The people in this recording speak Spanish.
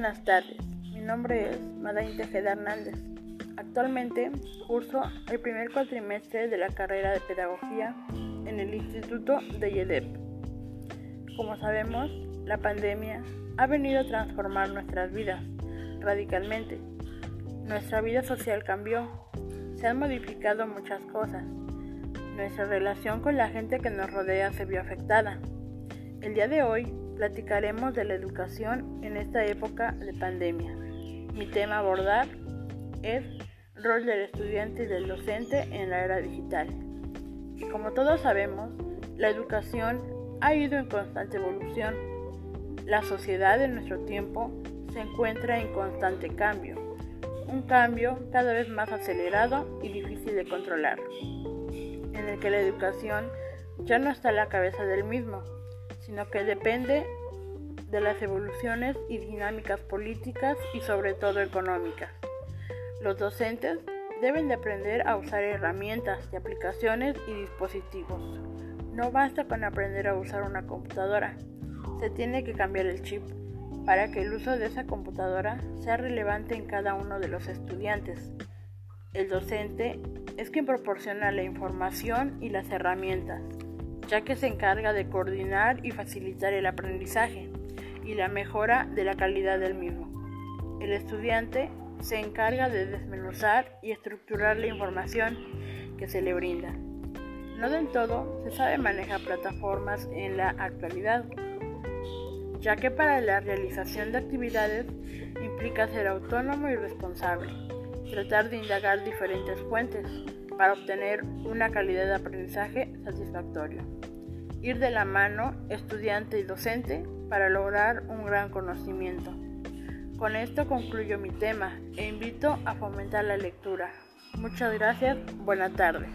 Buenas tardes, mi nombre es Madain Tejeda Hernández. Actualmente curso el primer cuatrimestre de la carrera de Pedagogía en el Instituto de YEDEP. Como sabemos, la pandemia ha venido a transformar nuestras vidas radicalmente. Nuestra vida social cambió, se han modificado muchas cosas. Nuestra relación con la gente que nos rodea se vio afectada. El día de hoy platicaremos de la educación en esta época de pandemia. Mi tema a abordar es rol del estudiante y del docente en la era digital. Y como todos sabemos, la educación ha ido en constante evolución. La sociedad de nuestro tiempo se encuentra en constante cambio, un cambio cada vez más acelerado y difícil de controlar, en el que la educación ya no está a la cabeza del mismo, sino que depende de las evoluciones y dinámicas políticas y sobre todo económicas. Los docentes deben de aprender a usar herramientas aplicaciones y dispositivos. No basta con aprender a usar una computadora, se tiene que cambiar el chip para que el uso de esa computadora sea relevante en cada uno de los estudiantes. El docente es quien proporciona la información y las herramientas ya que se encarga de coordinar y facilitar el aprendizaje y la mejora de la calidad del mismo. El estudiante se encarga de desmenuzar y estructurar la información que se le brinda. No del todo se sabe manejar plataformas en la actualidad, ya que para la realización de actividades implica ser autónomo y responsable, tratar de indagar diferentes fuentes, para obtener una calidad de aprendizaje satisfactorio. Ir de la mano estudiante y docente para lograr un gran conocimiento. Con esto concluyo mi tema e invito a fomentar la lectura. Muchas gracias, buena tarde.